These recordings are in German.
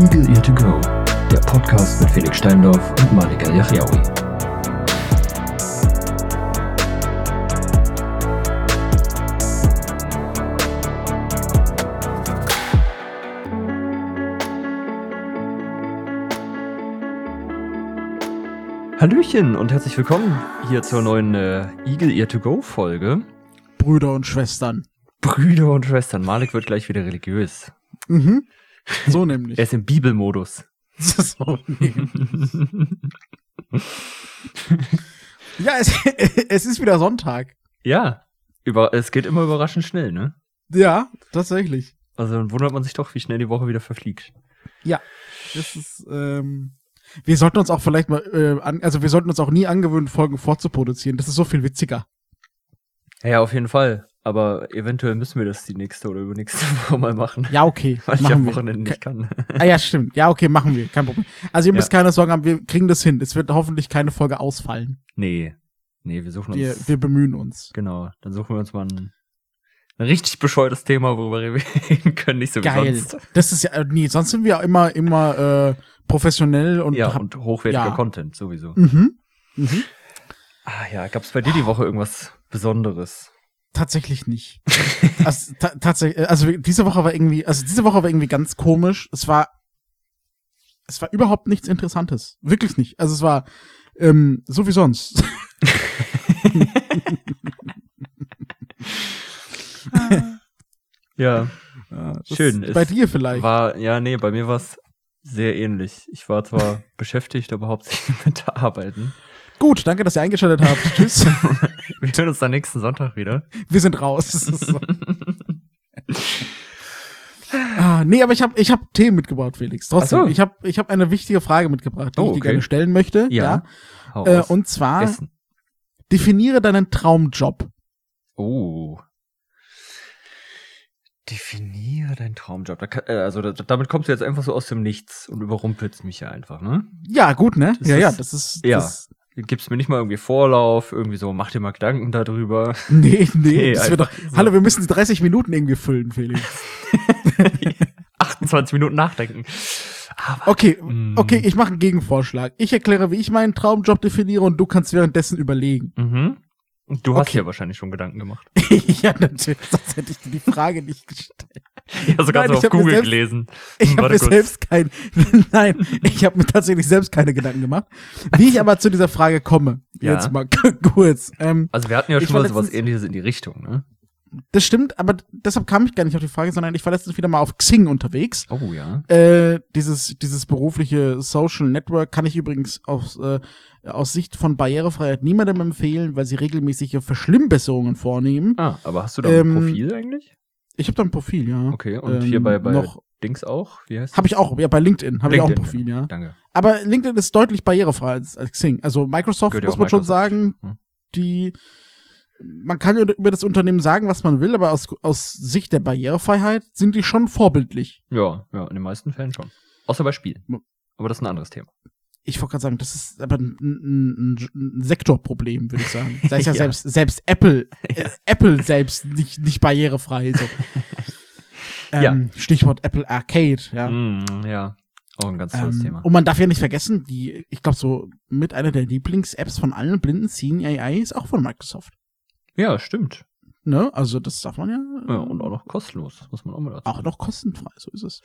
Eagle Ear to Go, der Podcast mit Felix Steindorf und Malik Al-Yachyaoui. Hallöchen und herzlich willkommen hier zur neuen äh, Eagle Ear to Go Folge. Brüder und Schwestern. Brüder und Schwestern. Malik wird gleich wieder religiös. Mhm. So nämlich. Er ist im Bibelmodus. so ja, es, es ist wieder Sonntag. ja, über, es geht immer überraschend schnell, ne? Ja, tatsächlich. Also dann wundert man sich doch, wie schnell die Woche wieder verfliegt. Das ist, ähm, wir sollten uns auch vielleicht mal, äh, an, also wir sollten uns auch nie angewöhnen, Folgen vorzuproduzieren. Das ist so viel witziger. Ja, ja, auf jeden Fall. Aber eventuell müssen wir das die nächste oder übernächste Woche mal machen. Ja, okay. Weil ich machen am wir. Wochenende nicht kann. Ah ja, stimmt. Ja, okay, machen wir. Kein Problem. Also ihr Ja. müsst keine Sorgen haben, wir kriegen das hin. Es wird hoffentlich keine Folge ausfallen. Nee. Nee, wir suchen uns. Wir, wir bemühen uns. genau. Dann suchen wir uns mal ein, ein richtig bescheuertes Thema, worüber wir reden können, nicht so wie Geil. sonst. Das ist ja, äh, nee, sonst sind wir immer, immer äh, professionell und, ja, hab- und hochwertiger ja. Content sowieso. Mhm. Mhm. Ah ja, gab's bei dir die Woche irgendwas Besonderes? Tatsächlich nicht. also, ta tatsächlich, also diese Woche war irgendwie, also diese Woche war irgendwie ganz komisch. Es war, es war überhaupt nichts Interessantes. Wirklich nicht. Also es war ähm, so wie sonst. Ja, Ja, Schön, Bei es dir vielleicht. war, ja, nee, bei mir war's sehr ähnlich. Ich war zwar beschäftigt, aber hauptsächlich mit der Arbeiten. Gut, danke, dass ihr eingeschaltet habt. Tschüss. Wir hören uns dann nächsten Sonntag wieder. Wir sind raus. So. ah, nee, aber ich habe ich hab Themen mitgebracht, Felix. Trotzdem, so. ich habe ich hab eine wichtige Frage mitgebracht, die Oh, ich dir okay. gerne stellen möchte. Ja. Hau Äh, und zwar, Essen. definiere deinen Traumjob. Oh. Definiere deinen Traumjob. Da kann, äh, also da, damit kommst du jetzt einfach so aus dem Nichts und überrumpelst mich ja einfach, ne? Ja, gut, ne? Das ja, ja, ist- das ist. ja. Das, Gibst mir nicht mal irgendwie Vorlauf, irgendwie so, mach dir mal Gedanken darüber. nee, nee, Nee, das wird doch. einfach so. Hallo, wir müssen die 30 Minuten irgendwie füllen, Felix. 28 Minuten nachdenken. Aber, Okay, Mm. okay, ich mache einen Gegenvorschlag. Ich erkläre, wie ich meinen Traumjob definiere und du kannst währenddessen überlegen. mhm. Du hast Okay. ja wahrscheinlich schon Gedanken gemacht. ja, natürlich, sonst hätte ich dir die Frage nicht gestellt. Ja, sogar Nein, so ich auf Google selbst- gelesen. Ich Hm, habe mir selbst kein, nein, ich habe mir tatsächlich selbst keine Gedanken gemacht. Wie ich aber zu dieser Frage komme, Ja. jetzt mal kurz. Ähm, Also wir hatten ja Ich schon mal sowas letztens- ähnliches in die Richtung, ne? das stimmt, aber deshalb kam ich gar nicht auf die Frage, sondern ich war letztens wieder mal auf Xing unterwegs. Oh ja. Äh, dieses, dieses berufliche Social Network kann ich übrigens aus, äh, aus Sicht von Barrierefreiheit niemandem empfehlen, weil sie regelmäßige Verschlimmbesserungen vornehmen. Ah, aber hast du da Ähm, ein Profil eigentlich? Ich habe da ein Profil, ja. Okay, und ähm, hier bei, bei noch- Dings auch? Wie heißt Habe ich auch, ja, bei LinkedIn habe ich auch ein Profil, ja. Danke. Aber LinkedIn ist deutlich barrierefreier als, als Xing. Also Microsoft, Gehört muss man schon Microsoft. sagen, Hm. die, man kann über das Unternehmen sagen, was man will, aber aus, aus Sicht der Barrierefreiheit sind die schon vorbildlich. Ja, ja, in den meisten Fällen schon. Außer bei Spielen. Aber das ist ein anderes Thema. Ich wollte gerade sagen, das ist aber ein, ein, ein, Sektorproblem, würde ich sagen. Da ist ja, Ja. selbst, selbst Apple, äh, Apple selbst nicht, nicht barrierefrei. So. ähm, Stichwort Apple Arcade, ja. Mm, ja. Auch ein ganz tolles Ähm, Thema. und man darf ja nicht vergessen, die, ich glaube, so mit einer der Lieblings-Apps von allen Blinden, Scene AI, ist auch von Microsoft. Ja, stimmt. Ne? Also das darf man ja, Ja, und auch noch kostenlos, muss man auch mal dazu auch noch kostenfrei, so ist es.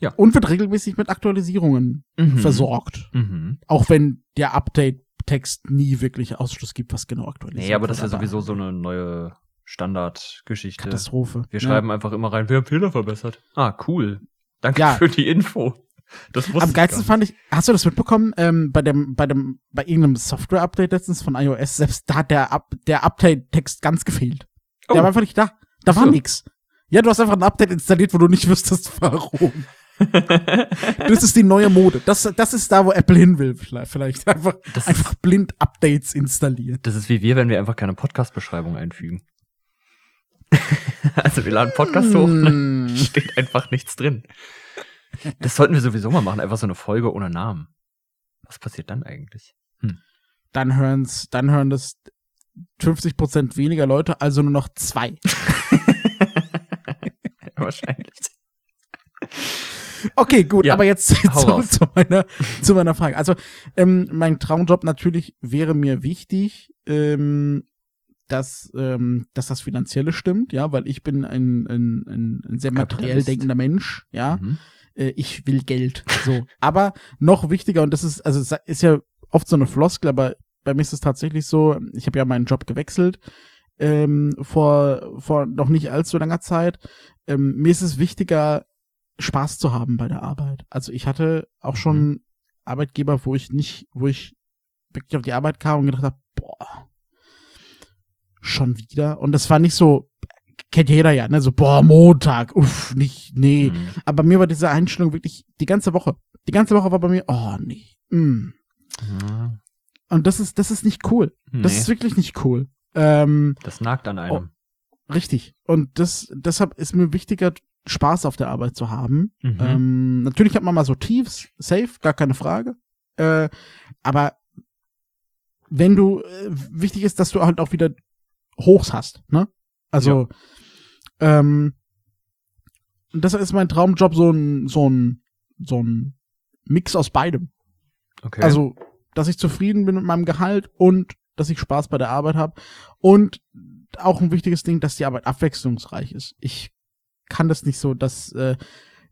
Ja. Und wird regelmäßig mit Aktualisierungen Mhm. versorgt. Mhm. Auch wenn der Update-Text nie wirklich Ausschluss gibt, was genau aktualisiert Nee, aber das ist wird, ja sowieso so eine neue Standardgeschichte. Katastrophe. Wir Ja. schreiben einfach immer rein, wir haben Fehler verbessert. Ah, cool. Danke Ja. für die Info. Das wusste Am geilsten fand ich, hast du das mitbekommen, ähm, bei dem, bei dem, bei irgendeinem Software-Update letztens von iOS, selbst da hat der, Up der Update-Text ganz gefehlt. Oh. Der war einfach nicht da. Da war so. nix. Ja, du hast einfach ein Update installiert, wo du nicht wüsstest, warum. Das ist die neue Mode. Das, das ist da, wo Apple hin will, vielleicht. Einfach, Das einfach blind Updates installieren. Das ist wie wir, wenn wir einfach keine Podcast-Beschreibung einfügen. also wir laden Podcast hoch? Hm. steht einfach nichts drin. Das sollten wir sowieso mal machen, einfach so eine Folge ohne Namen. Was passiert dann eigentlich? Dann hören's, dann hören das 50% weniger Leute, also nur noch zwei. Wahrscheinlich. Okay, gut, Ja, aber jetzt raus. zu meiner, zu meiner Frage. Also, ähm, mein Traumjob natürlich wäre mir wichtig, ähm, dass, ähm, dass das Finanzielle stimmt, ja, weil ich bin ein, ein, ein, ein sehr materiell denkender Mensch, ja. Mhm. Äh, ich will Geld. So. aber noch wichtiger, und das ist, also es ist ja oft so eine Floskel, aber bei mir ist es tatsächlich so, ich habe ja meinen Job gewechselt ähm, vor, vor noch nicht allzu langer Zeit. Ähm, mir ist es wichtiger, Spaß zu haben bei der Arbeit. Also ich hatte auch schon Arbeitgeber, wo ich nicht, wo ich wirklich auf die Arbeit kam und gedacht habe, boah, schon wieder. Und das war nicht so, kennt jeder ja, ne? So, boah, Montag, uff, nicht, nee. Mhm. Aber bei mir war diese Einstellung wirklich die ganze Woche. Die ganze Woche war bei mir, oh nee. Mm. Ja. Und das ist, das ist nicht cool. Das Nee, ist wirklich nicht cool. Ähm, das nagt an einem. richtig. Und das, deshalb ist mir wichtiger, Spaß auf der Arbeit zu haben. Mhm. Ähm, natürlich hat man mal so Tiefs, safe, gar keine Frage. Äh, aber wenn du, äh, wichtig ist, dass du halt auch wieder Hochs hast, ne? Also, ähm, und deshalb ist mein Traumjob so ein, so ein, so ein Mix aus beidem. okay. Also, dass ich zufrieden bin mit meinem Gehalt und dass ich Spaß bei der Arbeit habe. Und auch ein wichtiges Ding, dass die Arbeit abwechslungsreich ist. Ich kann das nicht so, dass äh,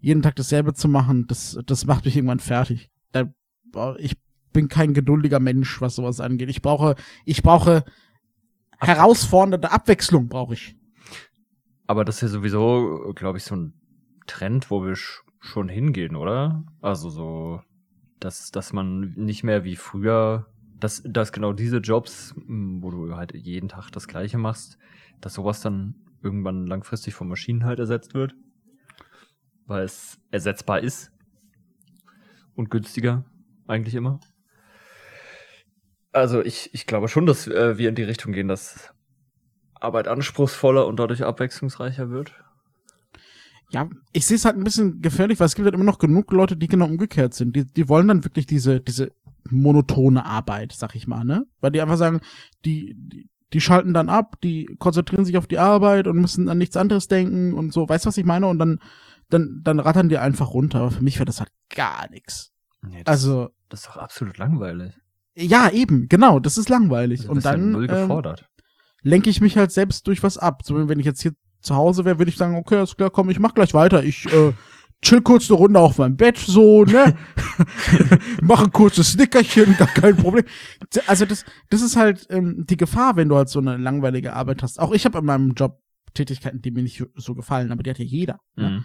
jeden Tag dasselbe zu machen, das, das macht mich irgendwann fertig. Da, ich bin kein geduldiger Mensch, was sowas angeht. Ich brauche, ich brauche herausfordernde Abwechslung, brauche ich. Aber das ist ja sowieso, glaube ich, so ein Trend, wo wir sch schon hingehen, oder? Also so, dass, dass man nicht mehr wie früher, dass, dass genau diese Jobs, m, wo du halt jeden Tag das Gleiche machst, dass sowas dann irgendwann langfristig von Maschinen halt ersetzt wird. Weil es ersetzbar ist. Und günstiger, eigentlich immer. Also ich, ich glaube schon, dass äh, wir in die Richtung gehen, dass Arbeit anspruchsvoller und dadurch abwechslungsreicher wird. Ja, ich sehe es halt ein bisschen gefährlich, weil es gibt halt immer noch genug Leute, die genau umgekehrt sind. Die, die wollen dann wirklich diese, diese monotone Arbeit, sag ich mal, ne? Weil die einfach sagen, die, die, die schalten dann ab, die konzentrieren sich auf die Arbeit und müssen an nichts anderes denken und so. Weißt du, was ich meine? Und dann, dann, dann rattern die einfach runter. Aber für mich wäre das halt gar nichts. Nee, das, Also, das ist doch absolut langweilig. ja, eben, genau, das ist langweilig. Du und bist ja dann null ähm, gefordert. lenke lenke ich mich halt selbst durch was ab. So, wenn ich jetzt hier zu Hause wäre, würde ich sagen, okay, ist klar, komm, ich mach gleich weiter. Ich äh, chill kurz eine Runde auf meinem Bett, so, ne? mach ein kurzes Snickerchen, gar kein Problem. Also das, das ist halt ähm, die Gefahr, wenn du halt so eine langweilige Arbeit hast. Auch ich habe in meinem Job Tätigkeiten, die mir nicht so gefallen, aber die hat ja jeder. Ne? Mhm.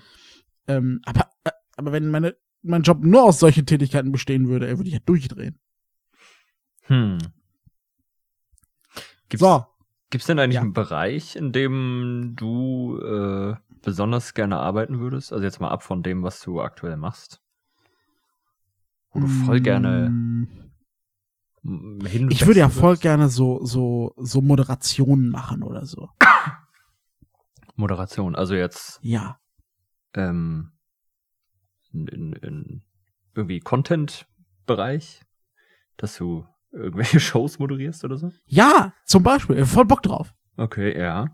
Ähm, aber, äh, aber wenn meine, mein Job nur aus solchen Tätigkeiten bestehen würde, würde ich ja durchdrehen. Hm. Gibt's, So, gibt's denn eigentlich Ja. einen Bereich, in dem du äh, besonders gerne arbeiten würdest? Also jetzt mal ab von dem, was du aktuell machst. Wo du voll gerne mm, hin. Ich würde ja voll würdest? gerne so, so, so Moderationen machen oder so. Moderation. Also jetzt Ja. ähm, in, in, in irgendwie Content-Bereich, dass du irgendwelche Shows moderierst oder so? Ja, zum Beispiel. Voll Bock drauf. Okay, ja.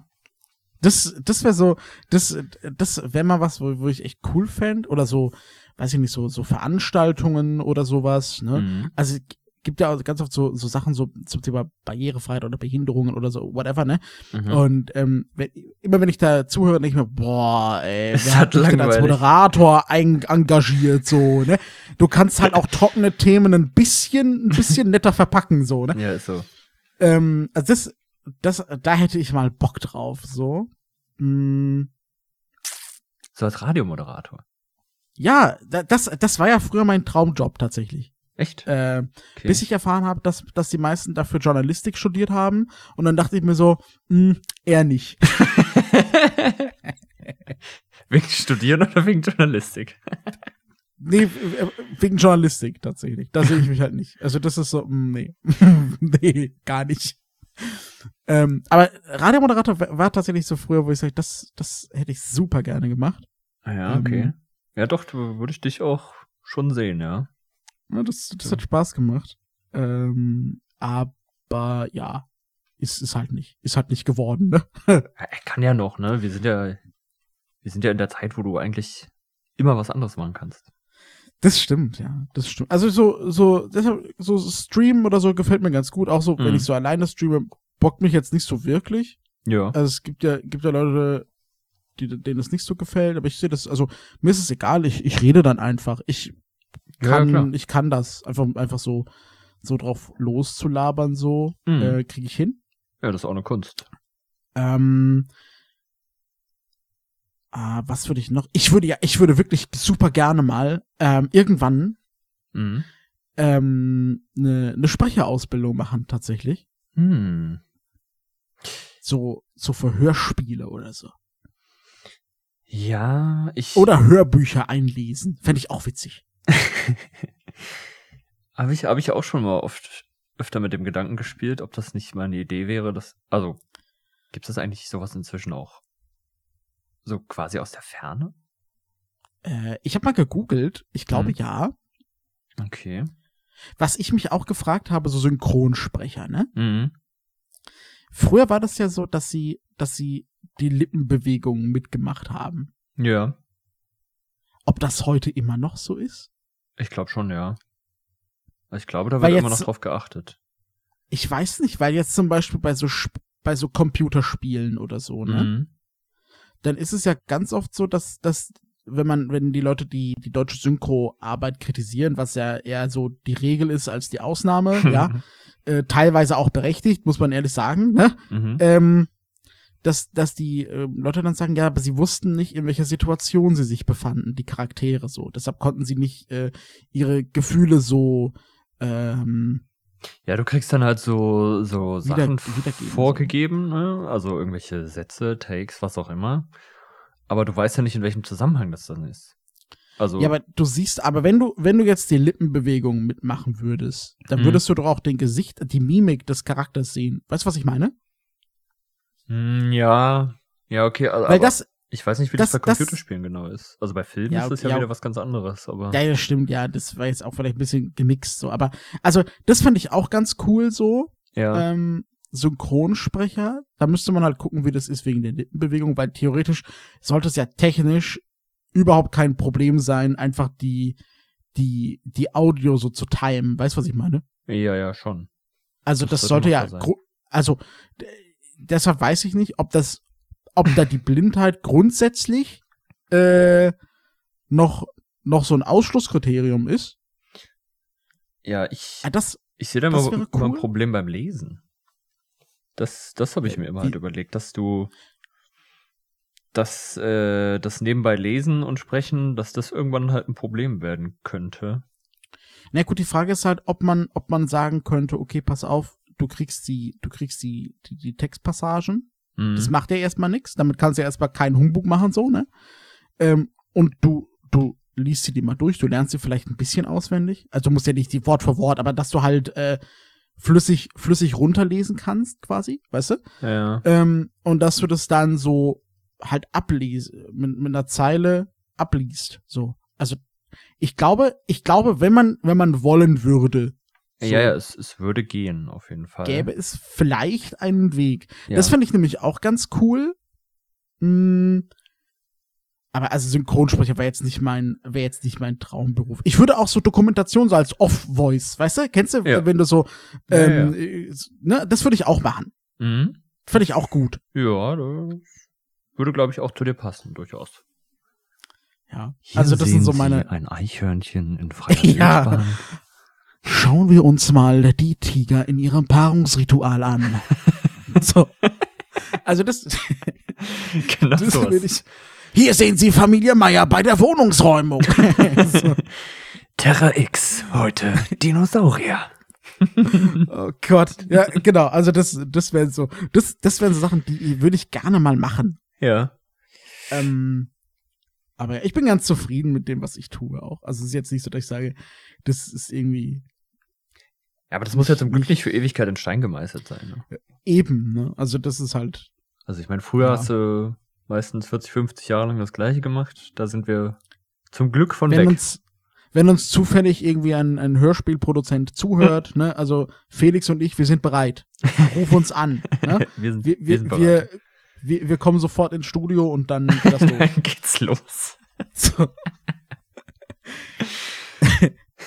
Das, das wäre so, das, das wäre mal was, wo, wo ich echt cool fänd Oder so, weiß ich nicht, so, so Veranstaltungen oder sowas, ne? Mhm. Also gibt ja auch ganz oft so, so Sachen so zum Thema Barrierefreiheit oder Behinderungen oder so, whatever, ne? Mhm. Und ähm, wenn, immer wenn ich da zuhöre, denke ich mir, boah, ey, wer hat dich denn als. Moderator ein, engagiert, so, ne? Du kannst halt auch trockene Themen ein bisschen, ein bisschen netter verpacken, so, ne? Ja, ist so. Ähm, also das, das, da hätte ich mal Bock drauf, so. Mm, So als Radiomoderator. ja, da- das, das war ja früher mein Traumjob tatsächlich. Echt? Äh, Okay. Bis ich erfahren habe, dass, dass die meisten dafür Journalistik studiert haben. Und dann dachte ich mir so, mh, eher nicht. wegen Studieren oder wegen Journalistik? Nee, wegen Journalistik tatsächlich. Da sehe ich mich halt nicht. Also das ist so, mh, nee. nee, gar nicht. Ähm, aber Radiomoderator war tatsächlich so früher, wo ich sage, das, das hätte ich super gerne gemacht. Ah Ja, okay. Ähm. Ja, doch, würde ich dich auch schon sehen, ja. Ja, das, das hat Spaß gemacht. Ähm, aber ja, ist, ist halt nicht. Ist halt nicht geworden, ne? Er kann ja noch, ne? Wir sind ja, wir sind ja in der Zeit, wo du eigentlich immer was anderes machen kannst. Das stimmt, ja, das stimmt. Also so, so, deshalb, so Stream oder so gefällt mir ganz gut. Auch so, wenn Mhm. ich so alleine streame, bockt mich jetzt nicht so wirklich. Ja. Also es gibt ja, gibt ja Leute, die, denen es nicht so gefällt, aber ich sehe das, also mir ist es egal, ich, ich rede dann einfach. Ich kann, klar. ich kann das. Einfach, einfach so, so drauf loszulabern, so, Mhm. äh, kriege ich hin. Ja, das ist auch eine Kunst. Ähm, ah, was würde ich noch? Ich würde ja, ich würde wirklich super gerne mal ähm, irgendwann Mhm. ähm, eine, eine Sprecherausbildung machen, tatsächlich. Hm. So, so für Hörspiele oder so. Ja, ich. Oder Hörbücher einlesen. Fände ich auch witzig. Habe ich, hab ich auch schon mal oft öfter mit dem Gedanken gespielt, ob das nicht mal eine Idee wäre, dass. Also, gibt es eigentlich sowas inzwischen auch? So quasi aus der Ferne? Äh, ich habe mal gegoogelt. Ich glaube Mhm. ja. Okay. Was ich mich auch gefragt habe, so Synchronsprecher, ne? Mhm. Früher war das ja so, dass sie, dass sie die Lippenbewegungen mitgemacht haben. Ja, Ob das heute immer noch so ist? Ich glaube schon, ja. Ich glaube, da Weil wird immer jetzt- noch drauf geachtet. Ich weiß nicht, weil jetzt zum Beispiel bei so, Sp- bei so Computerspielen oder so, ne? Mhm. Dann ist es ja ganz oft so, dass, dass, wenn man, wenn die Leute die, die deutsche Synchroarbeit kritisieren, was ja eher so die Regel ist als die Ausnahme, ja, äh, teilweise auch berechtigt, muss man ehrlich sagen, ne? Mhm. ähm, dass, dass die ähm, Leute dann sagen, ja, aber sie wussten nicht, in welcher Situation sie sich befanden, die Charaktere so. Deshalb konnten sie nicht äh, ihre Gefühle so ähm, Ja, du kriegst dann halt so, so Sachen vorgegeben, ne? also irgendwelche Sätze, Takes, was auch immer. Aber du weißt ja nicht, in welchem Zusammenhang das dann ist. Also, Ja, aber du siehst, aber wenn du, wenn du jetzt die Lippenbewegungen mitmachen würdest, dann Mhm. würdest du doch auch den Gesicht, die Mimik des Charakters sehen. Weißt du, was ich meine? Hm, ja, ja, okay, also, Weil das, ich weiß nicht, wie das- das, bei das- Computerspielen genau ist. Also bei Filmen Ja, ist das ja, ja. wieder was ganz anderes, aber. ja, das stimmt, ja, das war jetzt auch vielleicht ein bisschen gemixt so. Aber, also, das fand ich auch ganz cool so. ja. ähm, Synchronsprecher. Da müsste man halt gucken, wie das ist wegen der Lippenbewegung, weil theoretisch sollte es ja technisch überhaupt kein Problem sein, einfach die, die, die Audio so zu timen. Weißt du, was ich meine? ja, ja, schon. Also Das das, sollte ja, sein. also deshalb weiß ich nicht, ob das, ob da die Blindheit grundsätzlich äh, noch noch so ein Ausschlusskriterium ist. Ja, ich, Ah, das, ich sehe da immer, wäre immer ein cool. Problem beim Lesen. Das, das habe ich Äh, mir immer wie- halt überlegt, dass du dass äh, das nebenbei lesen und sprechen, dass das irgendwann halt ein Problem werden könnte. Na gut, die Frage ist halt, ob man, ob man sagen könnte, okay, pass auf, du kriegst die, du kriegst die, die, die Textpassagen. Mhm. Das macht ja erstmal nichts. Damit kannst du ja erstmal keinen Humbug machen, so, ne? Ähm, und du, du liest sie die mal durch, du lernst sie vielleicht ein bisschen auswendig. Also du musst ja nicht die Wort für Wort, aber dass du halt äh, flüssig, flüssig runterlesen kannst, quasi, weißt du? ja. Ähm, und dass du das dann so halt abliest, mit, mit einer Zeile abliest, so. Also ich glaube, ich glaube, wenn man, wenn man wollen würde, so, ja, ja, es, es würde gehen, auf jeden Fall. gäbe es vielleicht einen Weg. ja. Das fand ich nämlich auch ganz cool. Mm, aber also Synchronsprecher wäre jetzt nicht mein, wäre jetzt nicht mein Traumberuf. Ich würde auch so Dokumentation so als Off-Voice, weißt du? Kennst du, Ja. wenn du so, Ja, ähm, äh, ne, das würde ich auch machen. Mhm. Finde ich auch gut. Ja, das würde, glaube ich, auch zu dir passen, durchaus. Ja. also das sind so meine. ein Eichhörnchen in freier Ja. Wildbahn. Schauen wir uns mal die Tiger in ihrem Paarungsritual an. so. Also das, genau das sowas. will ich. Hier sehen Sie Familie Meier bei der Wohnungsräumung. so. Terra X, heute Dinosaurier. Oh Gott. Ja, genau. Also das, das wären so, das, das wären so Sachen, die würde ich gerne mal machen. Ja. Ähm, aber ich bin ganz zufrieden mit dem, was ich tue auch. Also es ist jetzt nicht so, dass ich sage, das ist irgendwie Ja, aber das muss ja zum Glück nicht für Ewigkeit in Stein gemeißelt sein. Ne? eben, ne? Also das ist halt, Also ich meine, früher Ja. hast du meistens 40, 50 Jahre lang das gleiche gemacht. Da sind wir zum Glück von wenn weg. uns, wenn uns zufällig irgendwie ein, ein Hörspielproduzent zuhört, ne? Also Felix und ich, wir sind bereit. Ruf uns an. Ne? wir sind, Wir, wir, wir, sind wir, bereit. wir, wir kommen sofort ins Studio und dann geht das los. geht's los. So.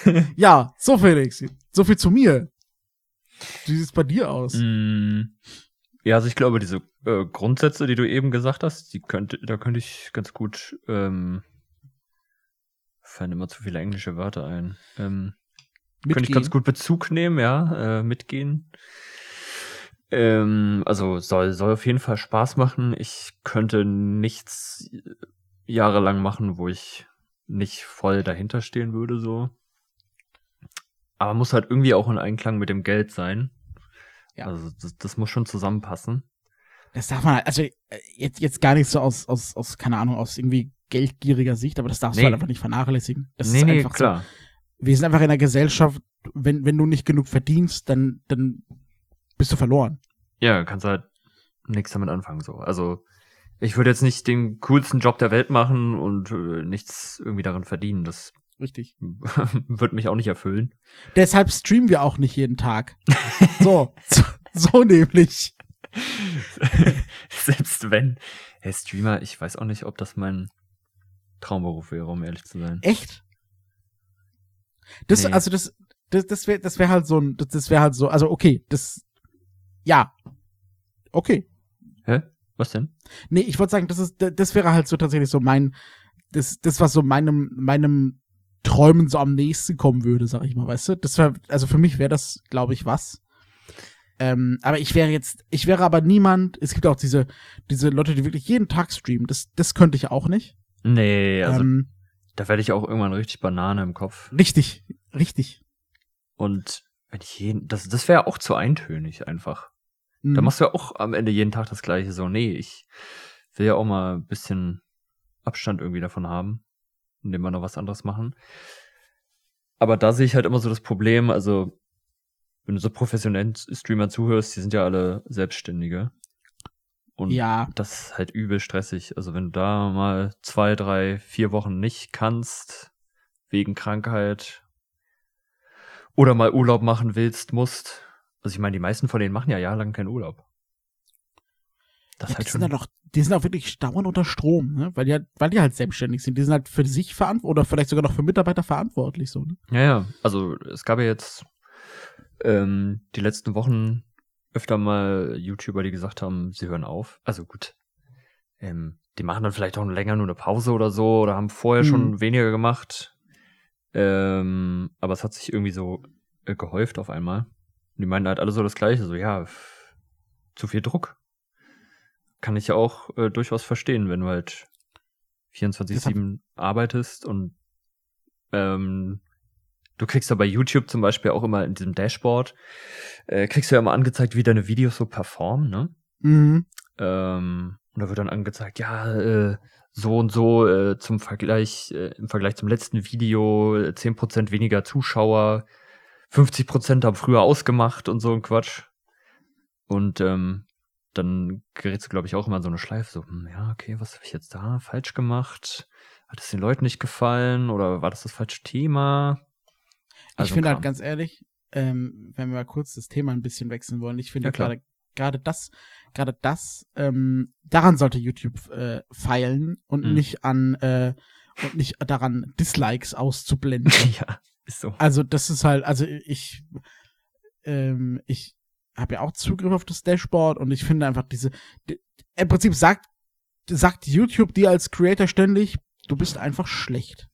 ja, so Felix, so viel zu mir. Wie sieht's bei dir aus? Mm, ja, also ich glaube, diese äh, Grundsätze, die du eben gesagt hast, die könnte, da könnte ich ganz gut, ähm, fallen immer zu viele englische Wörter ein. Ähm, könnte ich ganz gut Bezug nehmen, ja, äh, mitgehen. Ähm, also soll, soll auf jeden Fall Spaß machen. Ich könnte nichts jahrelang machen, wo ich nicht voll dahinter stehen würde, so. Aber muss halt irgendwie auch in Einklang mit dem Geld sein. Ja. Also das, das muss schon zusammenpassen. Das darf man, halt, also äh, jetzt, jetzt gar nicht so aus, aus, aus, keine Ahnung, aus irgendwie geldgieriger Sicht, aber das darfst nee. du halt einfach nicht vernachlässigen. Das nee, ist einfach nee, klar. So, wir sind einfach in einer Gesellschaft, wenn, wenn du nicht genug verdienst, dann, dann bist du verloren. Ja, kannst halt nichts damit anfangen, so. Also, ich würde jetzt nicht den coolsten Job der Welt machen und äh, nichts irgendwie darin verdienen. Das Richtig. wird mich auch nicht erfüllen. Deshalb streamen wir auch nicht jeden Tag. so, so, so nämlich. Selbst wenn. Hey, Streamer, ich weiß auch nicht, ob das mein Traumberuf wäre, um ehrlich zu sein. Echt? Das, nee. also das, das, das wäre, das wäre halt so ein, das, das wäre halt so, also okay, das, ja, okay. Hä? Was denn? Nee, ich wollte sagen, das ist, das wäre halt so tatsächlich so mein, das, das was so meinem, meinem Träumen so am nächsten kommen würde, sag ich mal, weißt du? Das wäre, also für mich wäre das, glaube ich, was. Ähm, aber ich wäre jetzt, ich wäre aber niemand, es gibt auch diese, diese Leute, die wirklich jeden Tag streamen, das, das könnte ich auch nicht. Nee, also ähm, da werde ich auch irgendwann richtig Banane im Kopf. Richtig, richtig. Und wenn ich jeden, das, das wäre auch zu eintönig einfach. Mhm. Da machst du ja auch am Ende jeden Tag das gleiche. So, nee, ich will ja auch mal ein bisschen Abstand irgendwie davon haben, indem wir noch was anderes machen. Aber da sehe ich halt immer so das Problem, also wenn du so professionellen Streamer zuhörst, die sind ja alle Selbstständige. Und ja. das ist halt übel stressig. Also wenn du da mal zwei, drei, vier Wochen nicht kannst, wegen Krankheit, oder mal Urlaub machen willst, musst. Also ich meine, die meisten von denen machen ja jahrelang keinen Urlaub. Das ja, halt die schon. sind ja doch, die sind auch wirklich dauernd unter Strom, ne? Weil die halt, weil die halt selbstständig sind. Die sind halt für sich verantwortlich oder vielleicht sogar noch für Mitarbeiter verantwortlich, so, ne? Ja, ja. Also es gab ja jetzt ähm, die letzten Wochen öfter mal YouTuber, die gesagt haben, sie hören auf. Also gut, ähm, die machen dann vielleicht auch länger nur eine Pause oder so oder haben vorher mhm. schon weniger gemacht. Ähm, aber es hat sich irgendwie so äh, gehäuft auf einmal. Und die meinen halt alle so das Gleiche, so ja, zu viel Druck. Kann ich ja auch äh, durchaus verstehen, wenn du halt 24-7 arbeitest und ähm, Du kriegst ja bei YouTube zum Beispiel auch immer in diesem Dashboard, äh, kriegst du ja immer angezeigt, wie deine Videos so performen, ne? Mhm. Ähm, und da wird dann angezeigt, ja, äh, so und so äh, zum Vergleich, äh, im Vergleich zum letzten Video, äh, 10% weniger Zuschauer, 50% haben früher ausgemacht und so ein Quatsch. Und ähm, dann gerätst du, glaube ich, auch immer in so eine Schleife, so, hm, ja, okay, was habe ich jetzt da falsch gemacht? Hat es den Leuten nicht gefallen oder war das das falsche Thema? Also ich finde halt ganz ehrlich, ähm, wenn wir mal kurz das Thema ein bisschen wechseln wollen, ich finde ja, gerade gerade das, gerade das, ähm, daran sollte YouTube äh, feilen und mhm. nicht an äh, und nicht daran Dislikes auszublenden. ja, ist so. Also das ist halt, also ich, ähm, ich habe ja auch Zugriff auf das Dashboard und ich finde einfach diese, die, im Prinzip sagt sagt YouTube dir als Creator ständig, du bist einfach schlecht.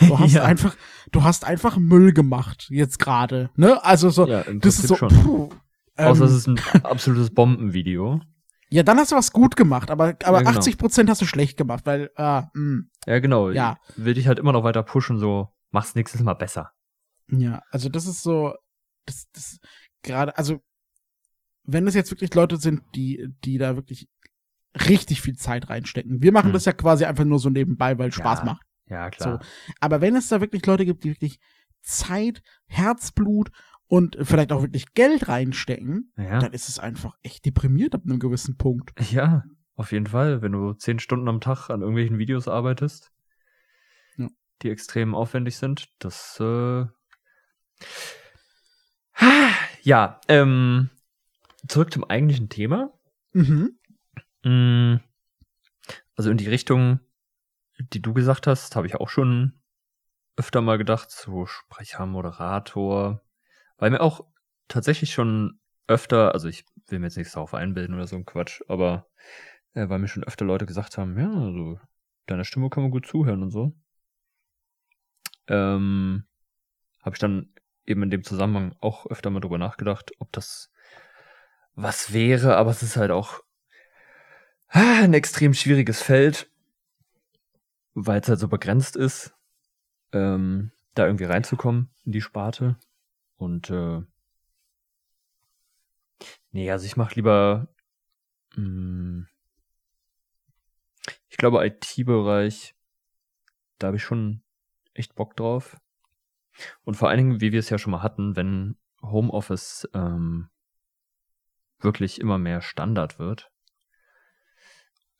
Du hast ja. einfach, du hast einfach Müll gemacht jetzt gerade, ne? Also so, ja, das ist so. Puh, ähm, Außer es ist ein absolutes Bombenvideo. Ja, dann hast du was gut gemacht, aber, aber ja, genau. 80 Prozent hast du schlecht gemacht, weil, ah, mh. Hm. Ja, genau. Ja. Will dich halt immer noch weiter pushen, so, mach's nächstes Mal besser. Ja, also das ist so, das, das, gerade, also, wenn es jetzt wirklich Leute sind, die, die da wirklich richtig viel Zeit reinstecken. Wir machen hm. das ja quasi einfach nur so nebenbei, weil es Spaß ja. macht. Ja, klar. So. Aber wenn es da wirklich Leute gibt, die wirklich Zeit, Herzblut und vielleicht auch wirklich Geld reinstecken, ja. dann ist es einfach echt deprimiert ab einem gewissen Punkt. Ja, auf jeden Fall. Wenn du zehn Stunden am Tag an irgendwelchen Videos arbeitest, ja. die extrem aufwendig sind, das äh ja, ähm, zurück zum eigentlichen Thema. Mhm. Mm, also in die Richtung die du gesagt hast, habe ich auch schon öfter mal gedacht, so Sprecher, Moderator, weil mir auch tatsächlich schon öfter, also ich will mir jetzt nichts darauf einbilden oder so ein Quatsch, aber äh, weil mir schon öfter Leute gesagt haben, ja, also deiner Stimme kann man gut zuhören und so. Ähm, habe ich dann eben in dem Zusammenhang auch öfter mal drüber nachgedacht, ob das was wäre, aber es ist halt auch ah, ein extrem schwieriges Feld, weil es halt so begrenzt ist, ähm, da irgendwie reinzukommen in die Sparte. Und äh, nee, also ich mache lieber mh, hm, ich glaube IT-Bereich, da habe ich schon echt Bock drauf. Und vor allen Dingen, wie wir es ja schon mal hatten, wenn Homeoffice ähm, wirklich immer mehr Standard wird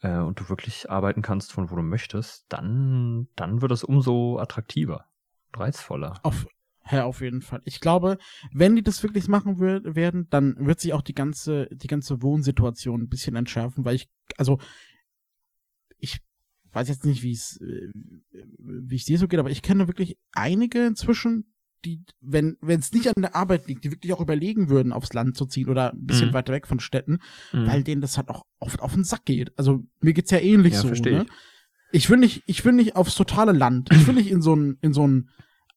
äh, und du wirklich arbeiten kannst, von wo du möchtest, dann, dann wird es umso attraktiver, reizvoller. Auf, ja, auf jeden Fall. Ich glaube, wenn die das wirklich machen wird, werden, dann wird sich auch die ganze, die ganze Wohnsituation ein bisschen entschärfen, weil ich, also, ich weiß jetzt nicht, wie es, äh, wie es dir so geht, aber ich kenne wirklich einige inzwischen, die, wenn wenn es nicht an der Arbeit liegt, die wirklich auch überlegen würden, aufs Land zu ziehen oder ein bisschen mhm. weiter weg von Städten, mhm. weil denen das halt auch oft auf den Sack geht. Also mir geht's ja ähnlich ja, so. Ne? Ich. ich will nicht, ich will nicht aufs totale Land. Ich will nicht in so ein in so ein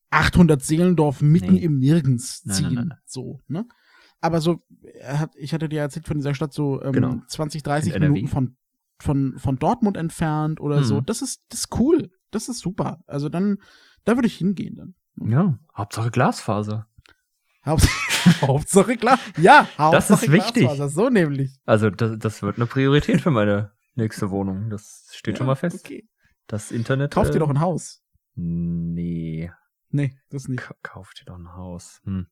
800 Seelendorf mitten nee. im Nirgends ziehen, nein, nein, nein. so. Ne? Aber so, er hat, ich hatte dir erzählt von dieser Stadt so ähm, genau. 20, 30 Minuten von von, von Dortmund entfernt oder mhm. so. Das ist, das ist cool. Das ist super. Also dann, da würde ich hingehen dann. Ja, Hauptsache Glasfaser. Hauptsache Glas. Ja, Hauptsache das ist wichtig. Glasfaser, so nämlich. Also das, das wird eine Priorität für meine nächste Wohnung. Das steht ja, schon mal fest. Okay. Das Internet. Kauft äh, ihr doch ein Haus. Nee. Nee, das nicht. K kauft ihr doch ein Haus. Hm.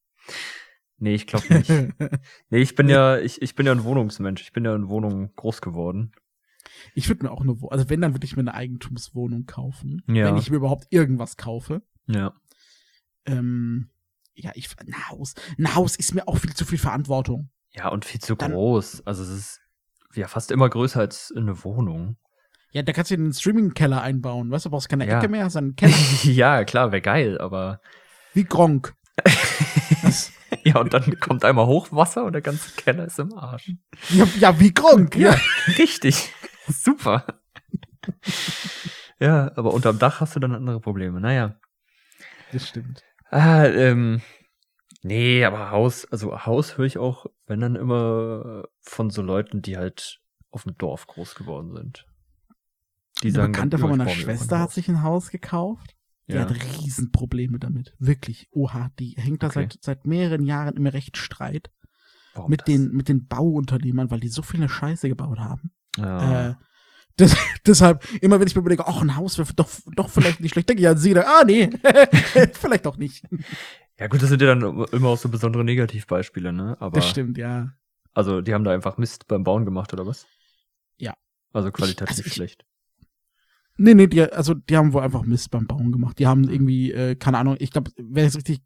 Nee, ich glaube nicht. nee, ich bin ja, ich, ich bin ja ein Wohnungsmensch. Ich bin ja in Wohnungen groß geworden. Ich würde mir auch eine, also wenn, dann würde ich mir eine Eigentumswohnung kaufen. Ja. Wenn ich mir überhaupt irgendwas kaufe. Ja. Ähm, ja, ich, ein Haus, ein Haus ist mir auch viel zu viel Verantwortung. Ja, und viel zu dann, groß. Also es ist ja fast immer größer als eine Wohnung. Ja, da kannst du einen Streaming-Keller einbauen. Weißt du, brauchst keine ja. Ecke mehr, hast einen Keller. ja, klar, wäre geil, aber. Wie Gronk. ja, und dann kommt einmal Hochwasser und der ganze Keller ist im Arsch. Ja, ja wie Gronk, ja. ja. Richtig. Super. ja, aber unterm Dach hast du dann andere Probleme. Naja. Das stimmt. Ah, ähm, nee, aber Haus, also Haus höre ich auch, wenn dann immer von so Leuten, die halt auf dem Dorf groß geworden sind. Die Eine sagen, Bekannte von meiner Schwester hat sich ein Haus gekauft. Die ja. hat Riesenprobleme damit. Wirklich. Oha, die hängt da okay. seit, seit mehreren Jahren immer recht Streit. Warum mit den, mit den Bauunternehmern, weil die so viele Scheiße gebaut haben. Ja. Äh, das, deshalb, immer wenn ich mir überlege, ach, ein Haus wäre doch, doch vielleicht nicht schlecht, denke ich an sie, ah, nee, vielleicht auch nicht. Ja, gut, das sind ja dann immer auch so besondere Negativbeispiele, ne? Aber, das stimmt, ja. Also, die haben da einfach Mist beim Bauen gemacht, oder was? Ja. Also qualitativ ich, also ich, schlecht. Nee, nee, die, also die haben wohl einfach Mist beim Bauen gemacht. Die haben irgendwie, äh, keine Ahnung, ich glaube, wenn ich es richtig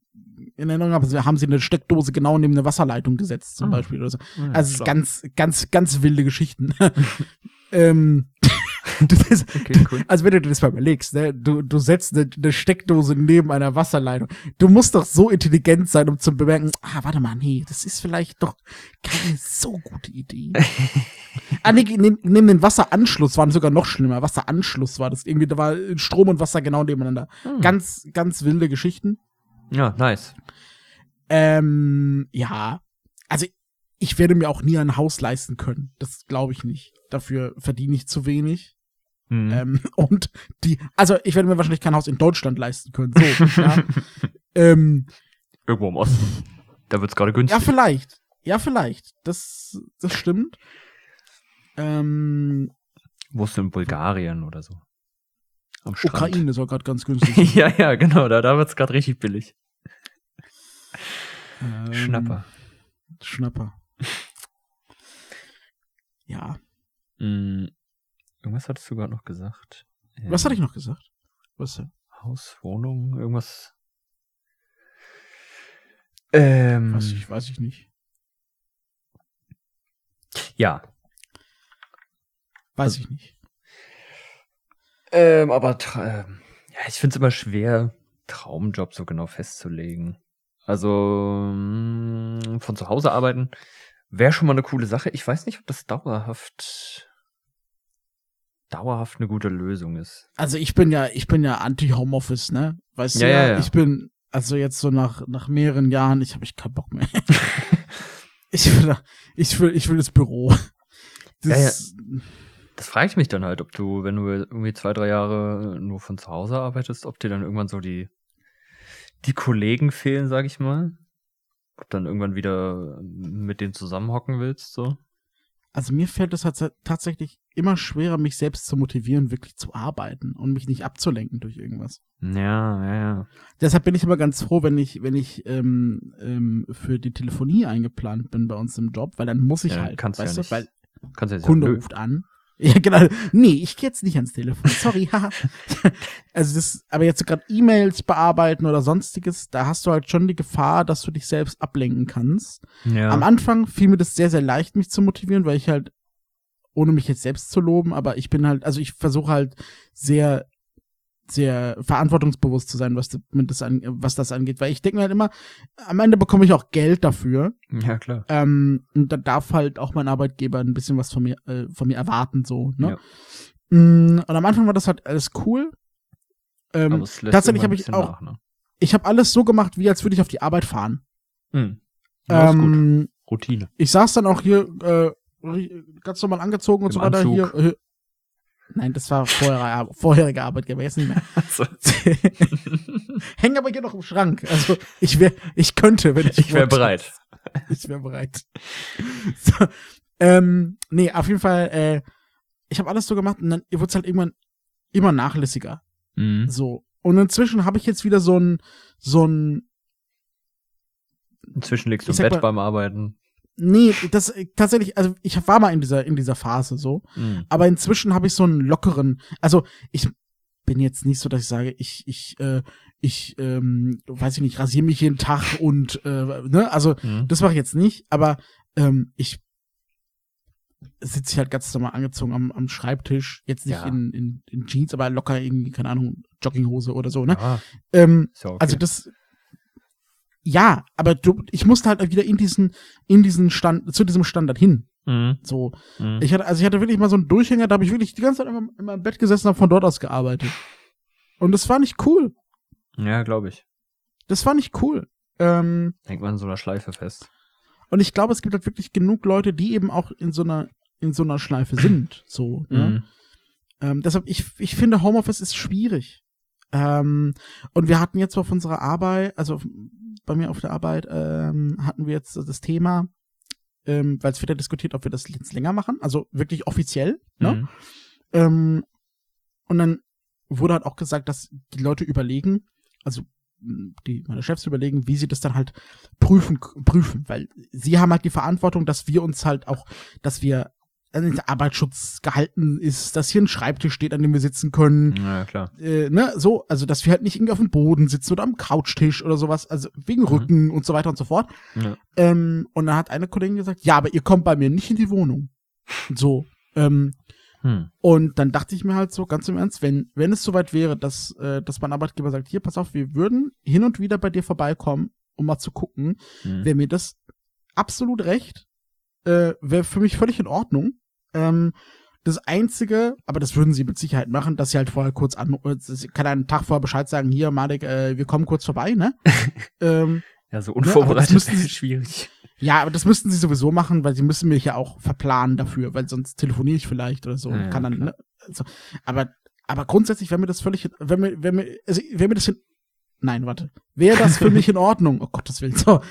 in Erinnerung habe, haben sie eine Steckdose genau neben eine Wasserleitung gesetzt, zum ah. Beispiel. Oder so. Ja, also ganz, ganz, ganz wilde Geschichten. ähm, das, okay, cool. Also wenn du dir das mal überlegst, ne, du, du setzt eine, eine, Steckdose neben einer Wasserleitung. Du musst doch so intelligent sein, um zu bemerken, ah, warte mal, nee, das ist vielleicht doch keine so gute Idee. ah, nee, neben, neben den Wasseranschluss war das sogar noch schlimmer. Wasseranschluss war das irgendwie, da war Strom und Wasser genau nebeneinander. Hm. Ganz, ganz wilde Geschichten. Ja, nice. Ähm, ja. Also ich werde mir auch nie ein Haus leisten können. Das glaube ich nicht. Dafür verdiene ich zu wenig. Mhm. Ähm, und die, also ich werde mir wahrscheinlich kein Haus in Deutschland leisten können. So, ja. ähm, Irgendwo im Osten. Da wird es gerade günstig. Ja, vielleicht. Ja, vielleicht. Das, das stimmt. Ähm, Wo ist denn Bulgarien oder so? Am Strand. Ukraine ist auch gerade ganz günstig. ja, ja, genau. Da, da wird es gerade richtig billig. Ähm, Schnapper. Schnapper. ja. Mm, irgendwas hattest du gerade noch gesagt. Was hatte ich noch gesagt? Was denn? Haus, Wohnung, irgendwas. Ähm, weiß, ich, weiß ich nicht. Ja. Weiß also, ich nicht. Ähm, aber ähm, ja, ich finde es immer schwer, Traumjob so genau festzulegen. Also mh, von zu Hause arbeiten wäre schon mal eine coole Sache. Ich weiß nicht, ob das dauerhaft dauerhaft eine gute Lösung ist. Also ich bin ja, ich bin ja anti-Homeoffice, ne? Weißt Ja, du ja, ja. ich bin, also jetzt so nach, nach mehreren Jahren, ich habe ich keinen Bock mehr. ich will, ich will, ich will das Büro. Das, Das frage ich mich dann halt, ob du, wenn du irgendwie zwei, drei Jahre nur von zu Hause arbeitest, ob dir dann irgendwann so die, die Kollegen fehlen, sag ich mal. Ob dann irgendwann wieder mit denen zusammenhocken willst, so. Also mir fällt es halt tatsächlich immer schwerer, mich selbst zu motivieren, wirklich zu arbeiten und mich nicht abzulenken durch irgendwas. Ja, ja, ja. Deshalb bin ich immer ganz froh, wenn ich, wenn ich ähm, ähm, für die Telefonie eingeplant bin bei uns im Job, weil dann muss ich Ja, halt, kannst du ja weißt nicht. du, weil Kannst Kunde ja, nö. ruft an. Ja, genau. Nee, ich gehe jetzt nicht ans Telefon. Sorry, haha. also das, aber jetzt so gerade E-Mails bearbeiten oder sonstiges, da hast du halt schon die Gefahr, dass du dich selbst ablenken kannst. Ja. Am Anfang fiel mir das sehr, sehr leicht, mich zu motivieren, weil ich halt, ohne mich jetzt selbst zu loben, aber ich bin halt, also ich versuche halt sehr, sehr verantwortungsbewusst zu sein, was das, an, was das angeht. Weil ich denke mir halt immer, am Ende bekomme ich auch Geld dafür. ja, klar. Ähm, und da darf halt auch mein Arbeitgeber ein bisschen was von mir, äh, von mir erwarten, so, ne? Ja. Mm, Und am Anfang war das halt alles cool. Ähm, Aber es lässt tatsächlich habe ich auch, Nach, ne? ich habe alles so gemacht, wie als würde ich auf die Arbeit fahren. Hm. Ja, ähm, Routine. ich saß dann auch hier äh, ganz normal angezogen und Im so weiter Anzug. hier. Äh, nein, das war vorher, vorherige Arbeitgeber, jetzt nicht mehr. Also, Hängen aber hier noch im Schrank. Also ich wäre, ich könnte, wenn ich ich wäre bereit. Ich wäre bereit. So, ähm, nee, auf jeden Fall, äh, ich habe alles so gemacht und dann wurde es halt irgendwann immer nachlässiger. Mhm. So. Und inzwischen habe ich jetzt wieder so ein, so ein, Inzwischen liegst du im Bett mal- beim Arbeiten. Nee, das äh, tatsächlich, also ich war mal in dieser, in dieser Phase so, Mhm. aber inzwischen habe ich so einen lockeren, also ich bin jetzt nicht so, dass ich sage, ich, ich, äh, ich, ähm, weiß ich nicht, rasiere mich jeden Tag und, äh, ne, also Mhm. Das mache ich jetzt nicht, aber ähm, ich sitze hier halt ganz normal angezogen am, am Schreibtisch. Jetzt nicht Ja. in, in, in Jeans, aber locker irgendwie, keine Ahnung, Jogginghose oder so, ne? Ja, Ähm, ja okay. Also das ja, aber du, ich musste halt wieder in diesen, in diesen Stand, zu diesem Standard hin. Mhm. So. Mhm. Ich hatte, also ich hatte wirklich mal so einen Durchhänger, da habe ich wirklich die ganze Zeit immer in meinem Bett gesessen und hab von dort aus gearbeitet. Und das war nicht cool. ja, glaube ich. Das war nicht cool. Ähm, Hängt man in so einer Schleife fest. Und ich glaube, es gibt halt wirklich genug Leute, die eben auch in so einer, in so einer Schleife sind. So, ne? Mhm. ähm, deshalb, ich, ich finde, Homeoffice ist schwierig. Ähm, und wir hatten jetzt auf unserer Arbeit, also bei mir auf der Arbeit, ähm, hatten wir jetzt das Thema, ähm, weil es wieder diskutiert, ob wir das jetzt länger machen, also wirklich offiziell. Ne? Mhm. Ähm, und dann wurde halt auch gesagt, dass die Leute überlegen, also die meine Chefs überlegen, wie sie das dann halt prüfen prüfen, weil sie haben halt die Verantwortung, dass wir uns halt auch, dass wir an den Arbeitsschutz gehalten ist, dass hier ein Schreibtisch steht, an dem wir sitzen können, Ja, klar. äh, ne, so, also dass wir halt nicht irgendwie auf dem Boden sitzen oder am Couchtisch oder sowas, also wegen Mhm. Rücken und so weiter und so fort. Ja. Ähm, und dann hat eine Kollegin gesagt, ja, aber ihr kommt bei mir nicht in die Wohnung. So, ähm, Hm. und dann dachte ich mir halt so, ganz im Ernst, wenn, wenn es soweit wäre, dass, äh, dass mein Arbeitgeber sagt, hier, pass auf, wir würden hin und wieder bei dir vorbeikommen, um mal zu gucken, Mhm. wäre mir das absolut recht, äh, wäre für mich völlig in Ordnung. Ähm, das Einzige, aber das würden sie mit Sicherheit machen, dass sie halt vorher kurz an, äh, sie kann einen Tag vorher Bescheid sagen, hier, Marek, äh, wir kommen kurz vorbei, ne? ähm, Ja, so das unvorbereitet ist sie- schwierig. ja, aber das müssten sie sowieso machen, weil sie müssen mich ja auch verplanen dafür, weil sonst telefoniere ich vielleicht oder so. Ja, ja, kann dann, ne? also, aber, aber grundsätzlich wäre mir das völlig, wenn mir, wenn mir, also wäre mir das in, nein, warte, wäre das für mich in Ordnung? Oh Gottes Willen, so.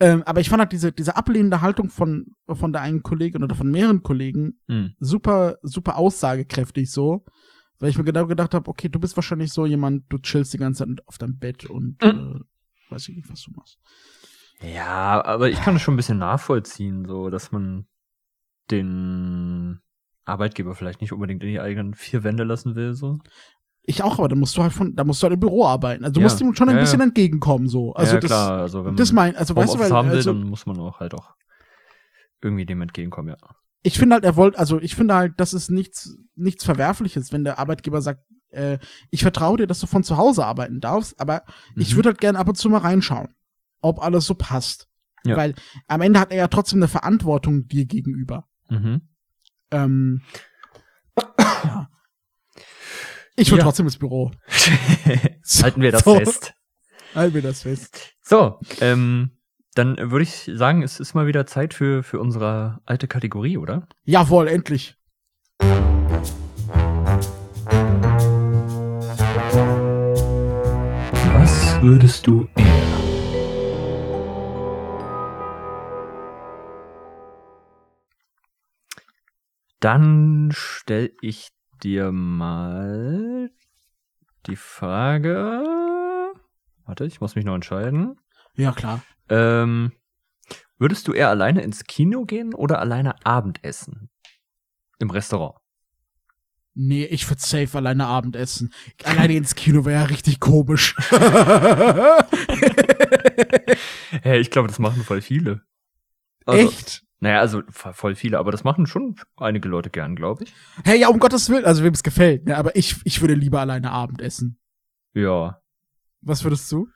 Ähm, aber ich fand halt diese, diese ablehnende Haltung von, von der einen Kollegin oder von mehreren Kollegen Mhm. super, super aussagekräftig so. Weil ich mir genau gedacht habe, okay, du bist wahrscheinlich so jemand, du chillst die ganze Zeit auf deinem Bett und Mhm. äh, weiß ich nicht, was du machst. Ja, aber ich kann das schon ein bisschen nachvollziehen, so, dass man den Arbeitgeber vielleicht nicht unbedingt in die eigenen vier Wände lassen will, so. Ich auch, aber da musst du halt von, da musst du halt im Büro arbeiten. Also du Ja. musst ihm schon ein Ja, bisschen ja. entgegenkommen, so. Also ja, das, klar, also wenn das man mein, also weißt du, weil, haben will, also, dann muss man auch halt auch irgendwie dem entgegenkommen, ja. ich finde halt, er wollte, also ich finde halt, das ist nichts, nichts Verwerfliches, wenn der Arbeitgeber sagt, äh, ich vertraue dir, dass du von zu Hause arbeiten darfst, aber ich Mhm. würde halt gerne ab und zu mal reinschauen, ob alles so passt. Ja. Weil am Ende hat er ja trotzdem eine Verantwortung dir gegenüber. Mhm. Ähm, ja. Ich will Ja. trotzdem ins Büro. Halten wir das So. fest. Halten wir das fest. So, ähm, dann würde ich sagen, es ist mal wieder Zeit für, für unsere alte Kategorie, oder? Jawohl, endlich. Was würdest du eher? Dann stell ich dir mal die Frage. Warte, ich muss mich noch entscheiden. Ja, klar. Ähm, würdest du eher alleine ins Kino gehen oder alleine Abendessen? Im Restaurant. Nee, ich würde safe alleine Abendessen. Alleine ins Kino wäre ja richtig komisch. Hey, ich glaube, das machen voll viele. Also, Echt? Naja, also vo- voll viele, aber das machen schon einige Leute gern, glaube ich. Hey, ja, um Gottes Willen, also wem es gefällt, ne? aber ich, ich würde lieber alleine Abendessen. Ja. Was würdest du?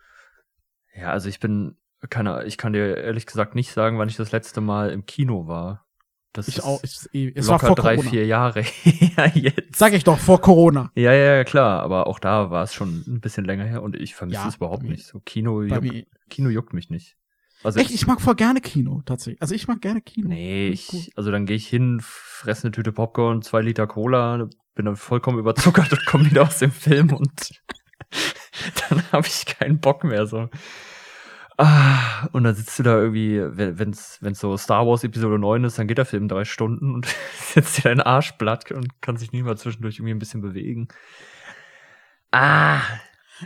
Ja, also ich bin, keine, ich kann dir ehrlich gesagt nicht sagen, wann ich das letzte Mal im Kino war. Das Ich ist auch. Ich, eh, es war locker vor drei, Corona. vier Jahre her jetzt. Sag ich doch, vor Corona. Ja, ja, ja, klar, aber auch da war es schon ein bisschen länger her und ich vermisse Ja, es überhaupt nicht. So Kino, juck. Kino juckt mich nicht. Also Echt, ich mag voll gerne Kino, tatsächlich. Also ich mag gerne Kino. Nee, ich, also dann gehe ich hin, fresse eine Tüte Popcorn, zwei Liter Cola, bin dann vollkommen überzuckert und komme wieder aus dem Film und dann habe ich keinen Bock mehr so. Ah, und dann sitzt du da irgendwie, wenn es wenn's so Star Wars Episode 9 ist, dann geht der Film drei Stunden und sitzt dir dein Arsch platt und kann sich nicht mal zwischendurch irgendwie ein bisschen bewegen. Ah,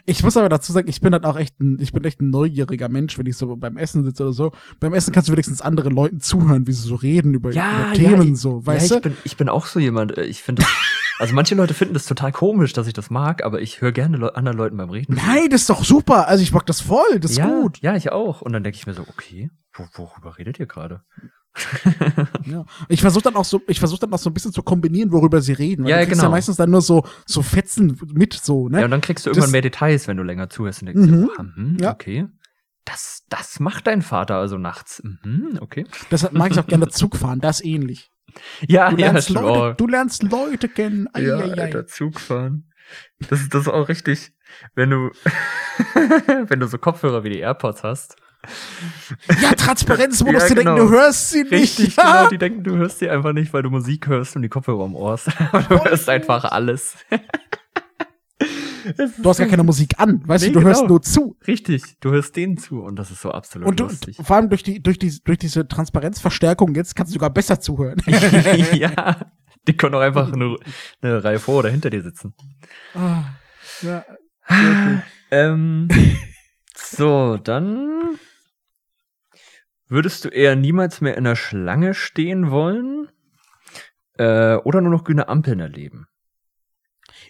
Ich muss aber dazu sagen, ich bin halt auch echt ein, ich bin echt ein neugieriger Mensch, wenn ich so beim Essen sitze oder so. Beim Essen kannst du wenigstens anderen Leuten zuhören, wie sie so reden über, Ja, über Themen ja, so, ja, weißt ich du? bin, ich bin auch so jemand, äh, ich finde, also manche Leute finden das total komisch, dass ich das mag, aber ich höre gerne Leu anderen Leuten beim Reden. Nein, das ist doch super. Also ich mag das voll, das ist ja, gut. Ja, ich auch. Und dann denke ich mir so, okay, wo, worüber redet ihr gerade? Ja. Ich versuche dann auch so, ich versuche dann auch so ein bisschen zu kombinieren, worüber sie reden. Weil Ja, du kriegst genau. ja meistens dann nur so, so Fetzen mit so, ne? Ja, und dann kriegst du Das- irgendwann mehr Details, wenn du länger zuhörst und denkst, Mhm. ah, hm, Ja. okay. Das, das macht dein Vater also nachts. Mhm, okay. Deshalb mag ich auch gerne Zug fahren, das ist ähnlich. Ja, Du ja, lernst, stimmt. Leute, Oh. du lernst Leute kennen. Ei, ja, ei, ei. Alter, Zug fahren. Das, ist- das ist auch richtig, wenn du, wenn du so Kopfhörer wie die AirPods hast. Ja, Transparenzmodus, Ja, die genau. denken, du hörst sie nicht. Richtig, ja. genau. Die denken, du hörst sie einfach nicht, weil du Musik hörst und die Kopfhörer am Ohr hast. Du hörst einfach alles. Du hast gar keine Musik an, weißt Nee, du, du hörst genau. nur zu. Richtig, du hörst denen zu und das ist so absolut Und du, lustig. vor allem durch die, durch die, durch diese Transparenzverstärkung jetzt kannst du sogar besser zuhören. ja, die können auch einfach eine, eine Reihe vor oder hinter dir sitzen. Ah, ja, gut. Ähm, so, dann würdest du eher niemals mehr in der Schlange stehen wollen äh, oder nur noch grüne Ampeln erleben?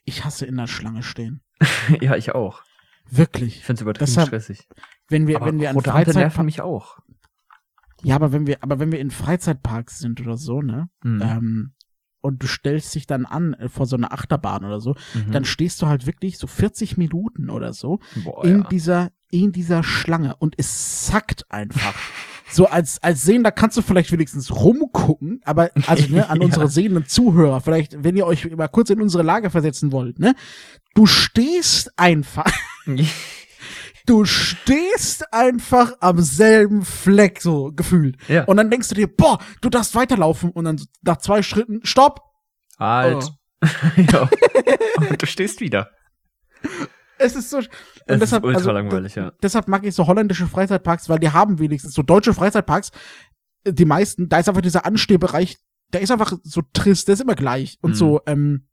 Ich hasse in der Schlange stehen. ja, ich auch. Wirklich. Ich finde es übertrieben Deshalb- stressig. Wenn wir, Aber wenn wir an rote Ampeln nerven mich auch. ja, aber wenn wir, aber wenn wir in Freizeitparks sind oder so, ne, Hm. ähm, und du stellst dich dann an äh, vor so einer Achterbahn oder so, Mhm. dann stehst du halt wirklich so 40 Minuten oder so Boah, in ja. dieser, in dieser Schlange und es sackt einfach. so als, als Sehender kannst du vielleicht wenigstens rumgucken, aber, also, ne, an Ja. unsere sehenden Zuhörer, vielleicht, wenn ihr euch mal kurz in unsere Lage versetzen wollt, ne, du stehst einfach, du stehst einfach am selben Fleck, so gefühlt. ja. Und dann denkst du dir, boah, du darfst weiterlaufen und dann nach zwei Schritten, stopp, Halt. Oh. ja. Und du stehst wieder. Es ist so. Und Es ist deshalb, ultra also, langweilig, ja. Deshalb mag ich so holländische Freizeitparks, weil die haben wenigstens so deutsche Freizeitparks. äh, Die meisten, da ist einfach dieser Anstehbereich, der ist einfach so trist, der ist immer gleich. Und Mhm. so, ähm,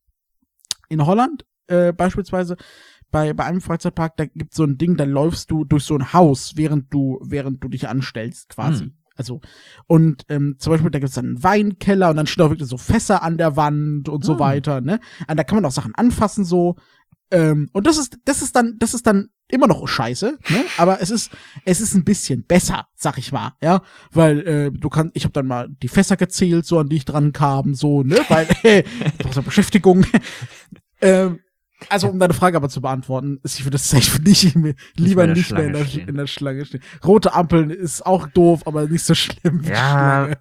in Holland, äh, beispielsweise, bei, bei einem Freizeitpark, da gibt's so ein Ding, da läufst du durch so ein Haus, während du, während du dich anstellst, quasi. Mhm. Also, und ähm, zum Beispiel, da gibt's dann einen Weinkeller und dann stehen auch wirklich so Fässer an der Wand und so Mhm. weiter, ne? Und da kann man auch Sachen anfassen, so. Ähm, und das ist, das ist dann, das ist dann immer noch scheiße, ne? Aber es ist, es ist ein bisschen besser, sag ich mal, ja, weil äh, du kannst, ich habe dann mal die Fässer gezählt, so an die ich dran kam, so, ne, weil äh, du brauchst ja Beschäftigung. ähm, Also, um deine Frage aber zu beantworten, ist, ich würde das safe nicht, lieber nicht mehr in der, Schlange stehen. in der Schlange stehen. Rote Ampeln ist auch doof, aber nicht so schlimm. wie Ja, Schlange.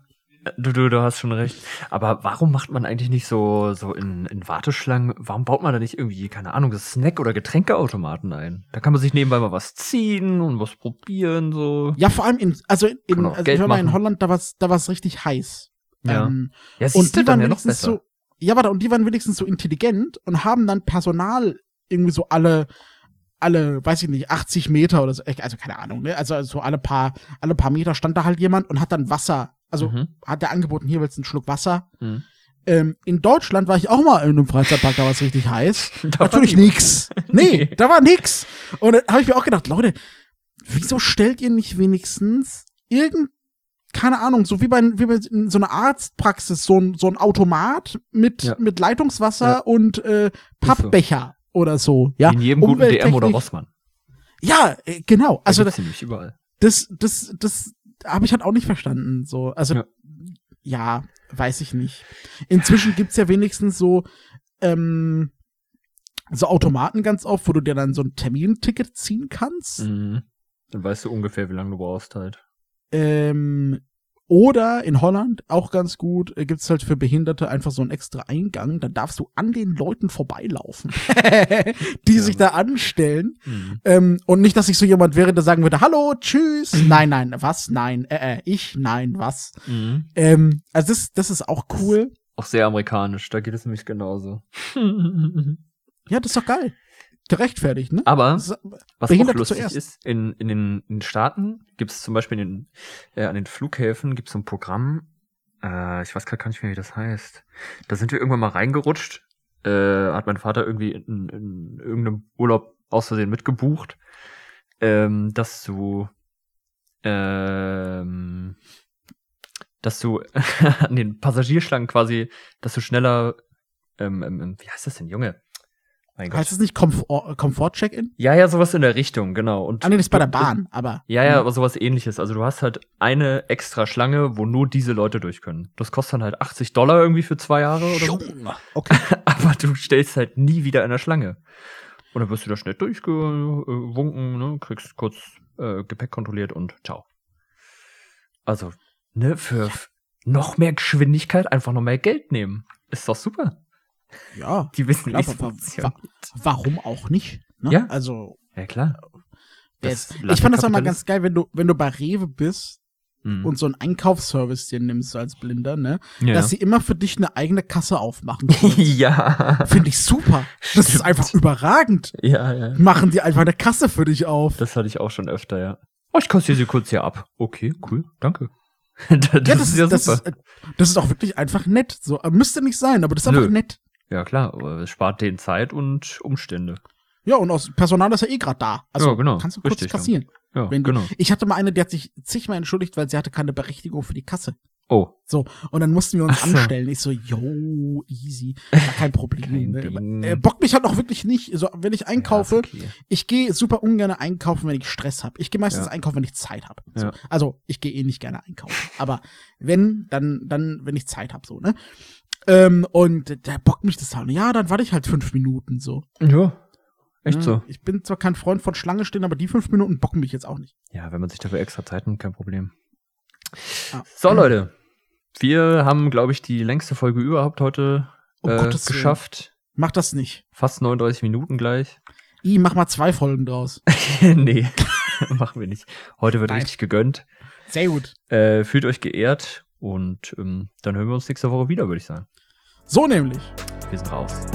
Du, du, du hast schon recht. Aber warum macht man eigentlich nicht so, so in, in Warteschlangen, warum baut man da nicht irgendwie, keine Ahnung, das Snack- oder Getränkeautomaten ein? Da kann man sich nebenbei mal was ziehen und was probieren, so. Ja, vor allem in, also in, Kann also Geld ich war mal in. Holland, da war's, da war's richtig heiß. Ja. Ähm, Ja, und die waren ja wenigstens so, ja, warte, und die waren wenigstens so intelligent und haben dann Personal irgendwie so alle, alle, weiß ich nicht, 80 Meter oder so, also keine Ahnung, ne? Also, also so alle paar, alle paar Meter stand da halt jemand und hat dann Wasser, also Mhm. hat der angeboten, hier willst du einen Schluck Wasser. Mhm. Ähm, in Deutschland war ich auch mal in einem Freizeitpark, da war es richtig heiß. Da Natürlich nix. Nee, da war nix. Und dann habe ich mir auch gedacht, Leute, wieso stellt ihr nicht wenigstens irgend, keine Ahnung, so wie bei, wie bei so einer Arztpraxis, so ein, so ein Automat mit, Ja. mit Leitungswasser Ja. und äh, Pappbecher oder so. Ja, in jedem guten DM oder Rossmann. Ja, äh, genau. Also Also das, nämlich überall. das, das, das habe ich halt auch nicht verstanden. So, also Ja. ja, weiß ich nicht. Inzwischen gibt's ja wenigstens so ähm, so Automaten ganz oft, wo du dir dann so ein Terminticket ziehen kannst. Mhm. Dann weißt du ungefähr, wie lange du brauchst halt. Ähm, oder in Holland, auch ganz gut, äh, gibt's halt für Behinderte einfach so einen extra Eingang. Da darfst du an den Leuten vorbeilaufen, die Ja. sich da anstellen. Mhm. Ähm, und nicht, dass ich so jemand wäre, der sagen würde, hallo, tschüss. Nein, nein, was? Nein, äh, äh, ich, nein, was? Mhm. Ähm, also das, das ist auch cool. Auch sehr amerikanisch, da geht es nämlich genauso. Ja, das ist doch geil. Gerechtfertigt, ne? Aber Was auch lustig zuerst. ist, in, in, den, in den Staaten gibt es zum Beispiel in den, äh, an den Flughäfen gibt es so ein Programm, äh, ich weiß gerade gar nicht mehr, wie das heißt. Da sind wir irgendwann mal reingerutscht, äh, hat mein Vater irgendwie in, in irgendeinem Urlaub aus Versehen mitgebucht, ähm, dass du, ähm, dass du an den Passagierschlangen quasi, dass du schneller, ähm, ähm, wie heißt das denn, Junge? Mein heißt es nicht Komfort- Komfort-Check-In? Ja, ja, sowas in der Richtung, genau. Und Ah, nee, das ist bei der Bahn, aber. Ja, ja, aber sowas ähnliches. Also du hast halt eine extra Schlange, wo nur diese Leute durch können. Das kostet dann halt 80 Dollar irgendwie für zwei Jahre oder so. Okay. Aber du stellst halt nie wieder in der Schlange. Und dann wirst du da schnell durchgewunken, ne? kriegst kurz äh, Gepäck kontrolliert und ciao. Also, ne, für f- noch mehr Geschwindigkeit einfach noch mehr Geld nehmen. Ist doch super. Ja. Die wissen, es wa- wa-. Warum auch nicht? Ne? Ja. Also, Ja, klar. jetzt, Land ich fand das auch mal ganz geil, wenn du, wenn du bei Rewe bist Mhm. und so einen Einkaufsservice dir nimmst als Blinder, ne? ja. Dass sie immer für dich eine eigene Kasse aufmachen ja. Finde ich super. Das ist Stimmt. einfach überragend. Ja, ja. Machen die einfach eine Kasse für dich auf. Das hatte ich auch schon öfter, ja. Oh, ich kassiere sie kurz hier ab. Okay, cool, danke. das, ja, das, ist ja das, super. ist, äh, das ist auch wirklich einfach nett. So, äh, müsste nicht sein, aber das ist einfach Nö. nett. Ja, klar, aber es spart denen Zeit und Umstände. Ja, und aus Personal ist ja eh gerade da. Also Ja, genau. kannst du kurz Richtig, ja. kassieren. Ja, du- genau. Ich hatte mal eine, die hat sich zigmal entschuldigt, weil sie hatte keine Berechtigung für die Kasse. Oh, So, und dann mussten wir uns so. anstellen. Ich so, yo, easy, kein Problem. Kein ne? Äh, bockt mich halt auch wirklich nicht. So, wenn ich einkaufe, Ja, okay. ich gehe super ungern einkaufen, wenn ich Stress habe. Ich gehe meistens Ja. einkaufen, wenn ich Zeit habe. So. Ja. Also, ich gehe eh nicht gerne einkaufen. Aber wenn, dann, dann, wenn ich Zeit habe, so, ne? Ähm, und der bockt mich das halt. Ja, dann warte ich halt fünf Minuten so. Ja, echt ne? so. Ich bin zwar kein Freund von Schlange stehen, aber die fünf Minuten bocken mich jetzt auch nicht. Ja, wenn man sich dafür extra Zeit nimmt, kein Problem. Ja. So, Leute. Wir haben, glaube ich, die längste Folge überhaupt heute Um äh, Gottes Willen. geschafft. Mach das nicht. Fast 39 Minuten gleich. I, mach mal zwei Folgen draus. nee, machen wir nicht. Heute wird Nein. richtig gegönnt. Sehr gut. Äh, fühlt euch geehrt und ähm, dann hören wir uns nächste Woche wieder, würde ich sagen. So nämlich. Wir sind raus.